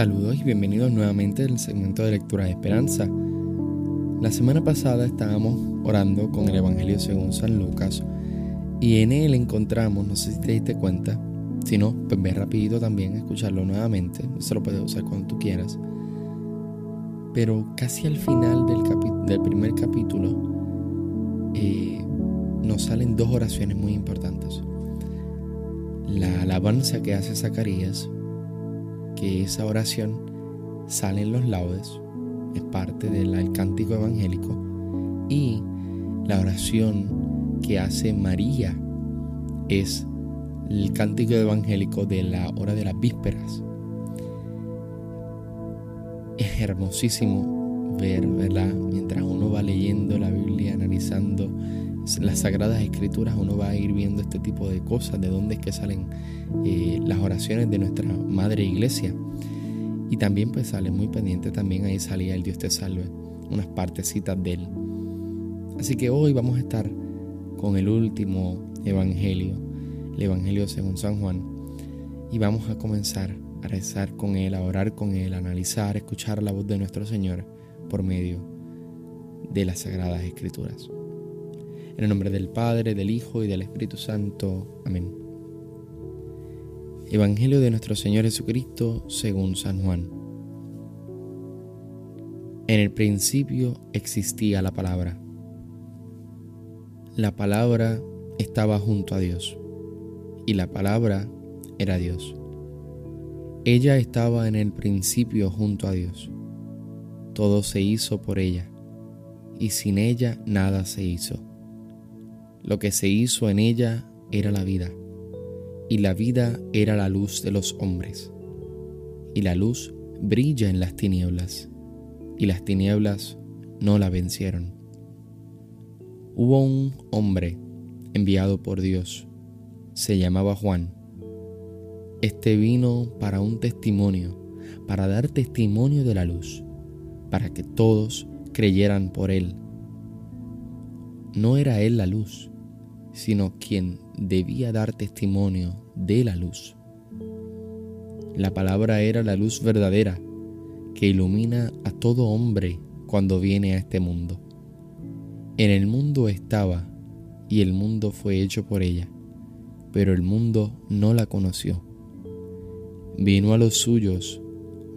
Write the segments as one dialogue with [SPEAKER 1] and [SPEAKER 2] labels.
[SPEAKER 1] Saludos y bienvenidos nuevamente al segmento de lectura de esperanza. La semana pasada estábamos orando con el Evangelio según San Lucas y en él encontramos, no sé si te diste cuenta, si no, pues ve rapidito también a escucharlo nuevamente, se lo puedes usar cuando tú quieras. Pero casi al final del, primer capítulo eh, nos salen dos oraciones muy importantes. La alabanza que hace Zacarías que esa oración sale en los laudes, es parte del cántico evangélico, y la oración que hace María es el cántico evangélico de la hora de las vísperas. Es hermosísimo ver, ¿verdad? Mientras uno va leyendo la Biblia, analizando las sagradas escrituras, uno va a ir viendo este tipo de cosas, de dónde es que salen eh, las oraciones de nuestra madre iglesia. Y también pues sale muy pendiente, también ahí salía el Dios te salve, unas partecitas de él. Así que hoy vamos a estar con el último evangelio, el evangelio según San Juan, y vamos a comenzar a rezar con él, a orar con él, a analizar, a escuchar la voz de nuestro Señor por medio de las sagradas escrituras. En el nombre del Padre, del Hijo y del Espíritu Santo. Amén. Evangelio de nuestro Señor Jesucristo según San Juan. En el principio existía la palabra. La palabra estaba junto a Dios y la palabra era Dios. Ella estaba en el principio junto a Dios. Todo se hizo por ella y sin ella nada se hizo. Lo que se hizo en ella era la vida, y la vida era la luz de los hombres. Y la luz brilla en las tinieblas, y las tinieblas no la vencieron. Hubo un hombre enviado por Dios, se llamaba Juan. Este vino para un testimonio, para dar testimonio de la luz, para que todos creyeran por él. No era él la luz, sino quien debía dar testimonio de la luz. La palabra era la luz verdadera que ilumina a todo hombre cuando viene a este mundo. En el mundo estaba y el mundo fue hecho por ella, pero el mundo no la conoció. Vino a los suyos,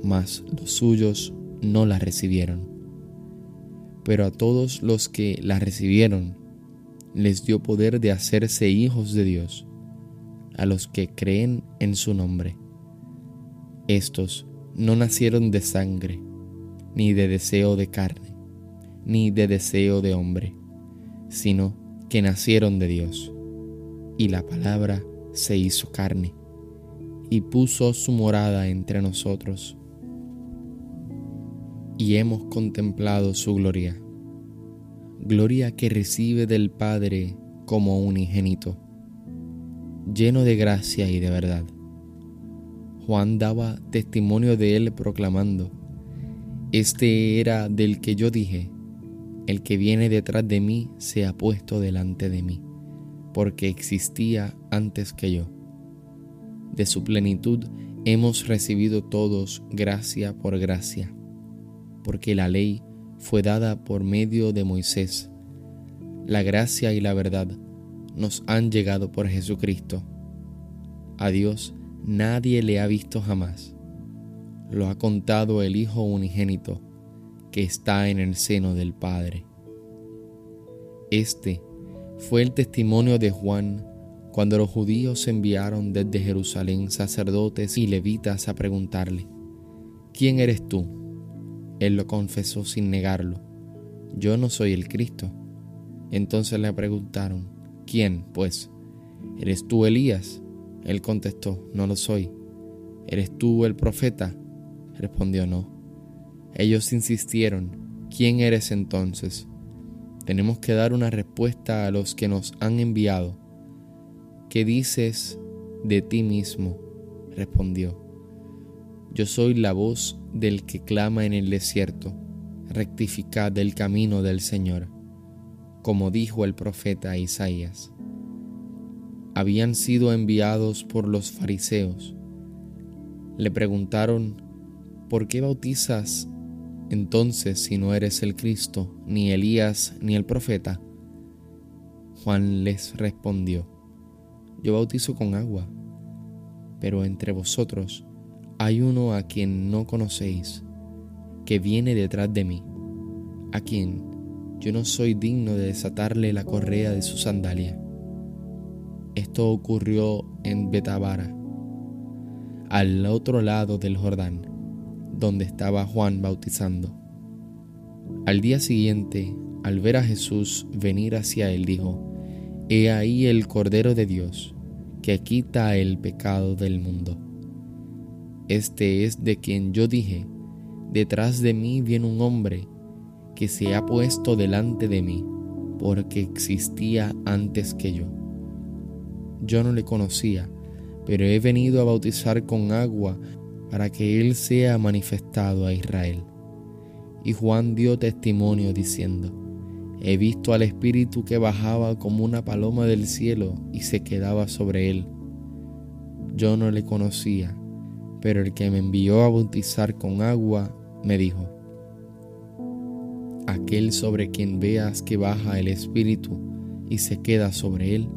[SPEAKER 1] mas los suyos no la recibieron. Pero a todos los que la recibieron, les dio poder de hacerse hijos de Dios a los que creen en su nombre. Estos no nacieron de sangre, ni de deseo de carne, ni de deseo de hombre, sino que nacieron de Dios. Y la palabra se hizo carne y puso su morada entre nosotros. Y hemos contemplado su gloria gloria que recibe del Padre como unigénito, lleno de gracia y de verdad. Juan daba testimonio de él proclamando, Este era del que yo dije, el que viene detrás de mí se ha puesto delante de mí, porque existía antes que yo. De su plenitud hemos recibido todos gracia por gracia, porque la ley fue dada por medio de Moisés. La gracia y la verdad nos han llegado por Jesucristo. A Dios nadie le ha visto jamás. Lo ha contado el Hijo unigénito que está en el seno del Padre. Este fue el testimonio de Juan cuando los judíos enviaron desde Jerusalén sacerdotes y levitas a preguntarle, ¿quién eres tú? Él lo confesó sin negarlo. Yo no soy el Cristo. Entonces le preguntaron, ¿quién, pues? ¿Eres tú Elías? Él contestó, no lo soy. ¿Eres tú el profeta? Respondió, no. Ellos insistieron, ¿quién eres entonces? Tenemos que dar una respuesta a los que nos han enviado. ¿Qué dices de ti mismo? Respondió, yo soy la voz del que clama en el desierto, rectificad el camino del Señor, como dijo el profeta Isaías. Habían sido enviados por los fariseos. Le preguntaron ¿por qué bautizas entonces si no eres el Cristo, ni Elías, ni el profeta? Juan les respondió, yo bautizo con agua, pero entre vosotros hay uno a quien no conocéis, que viene detrás de mí, a quien yo no soy digno de desatarle la correa de su sandalia. Esto ocurrió en Betabara, al otro lado del Jordán donde estaba Juan bautizando. Al día siguiente, al ver a Jesús venir hacia él, dijo, He ahí el Cordero de Dios, que quita el pecado del mundo. Este es de quien yo dije, detrás de mí viene un hombre que se ha puesto delante de mí, porque existía antes que yo. Yo no le conocía, pero he venido a bautizar con agua para que Él sea manifestado a Israel. Y Juan dio testimonio diciendo, He visto al Espíritu que bajaba como una paloma del cielo y se quedaba sobre él. Yo no le conocía, pero el que me envió a bautizar con agua me dijo, Aquel sobre quien veas que baja el Espíritu y se queda sobre él,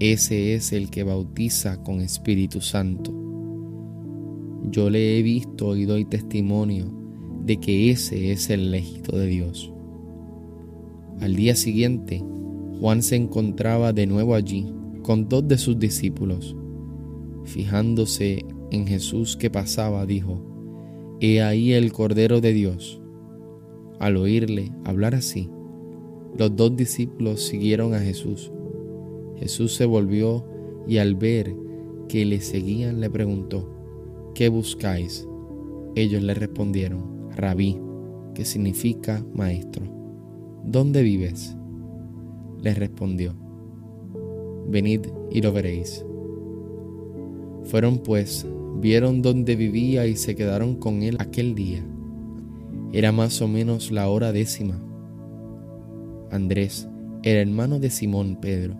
[SPEAKER 1] ese es el que bautiza con Espíritu Santo. Yo le he visto y doy testimonio de que ese es el elegido de Dios. Al día siguiente, Juan se encontraba de nuevo allí con dos de sus discípulos. Fijándose en Jesús que pasaba, dijo, He ahí el Cordero de Dios. Al oírle hablar así, los dos discípulos siguieron a Jesús. Jesús se volvió y al ver que le seguían le preguntó, ¿qué buscáis? Ellos le respondieron, Rabí, que significa maestro. ¿Dónde vives? Les respondió, Venid y lo veréis. Fueron pues, vieron dónde vivía y se quedaron con él aquel día. Era más o menos la hora décima. Andrés, el hermano de Simón Pedro,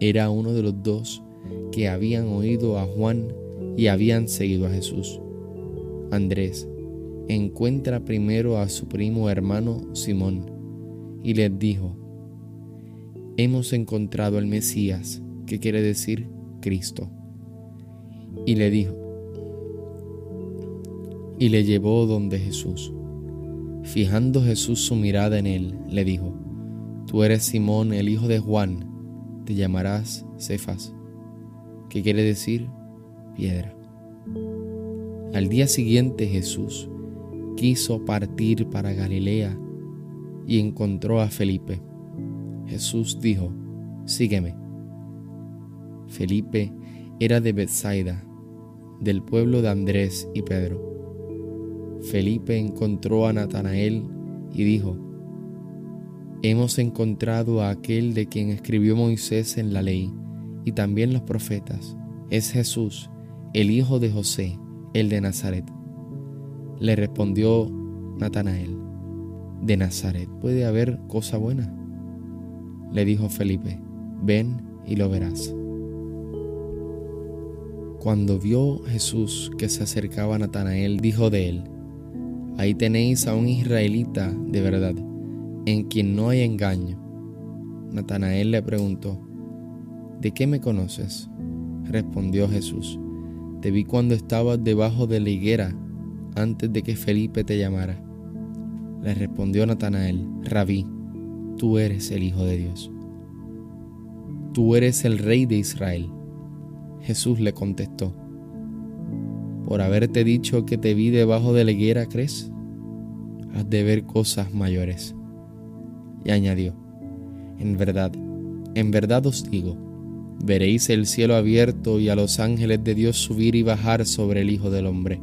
[SPEAKER 1] era uno de los dos que habían oído a Juan y habían seguido a Jesús. Andrés encuentra primero a su primo hermano Simón y les dijo, hemos encontrado al Mesías, que quiere decir Cristo. Y le dijo, y le llevó donde Jesús. Fijando Jesús su mirada en él, le dijo, Tú eres Simón, el hijo de Juan, te llamarás Cefas, que quiere decir piedra. Al día siguiente Jesús quiso partir para Galilea y encontró a Felipe. Jesús dijo, sígueme. Felipe era de Bethsaida, del pueblo de Andrés y Pedro. Felipe encontró a Natanael y dijo, Hemos encontrado a aquel de quien escribió Moisés en la ley y también los profetas. Es Jesús, el hijo de José, el de Nazaret. Le respondió Natanael, ¿de Nazaret puede haber cosa buena? Le dijo Felipe, ven y lo verás. Cuando vio Jesús que se acercaba a Natanael, dijo de él, ahí tenéis a un israelita de verdad, en quien no hay engaño. Natanael le preguntó, ¿de qué me conoces? Respondió Jesús, te vi cuando estabas debajo de la higuera antes de que Felipe te llamara. Le respondió Natanael, Rabí, tú eres el Hijo de Dios. Tú eres el Rey de Israel. Jesús le contestó, por haberte dicho que te vi debajo de la higuera, ¿crees? Has de ver cosas mayores. Y añadió, en verdad, en verdad os digo, veréis el cielo abierto y a los ángeles de Dios subir y bajar sobre el Hijo del Hombre.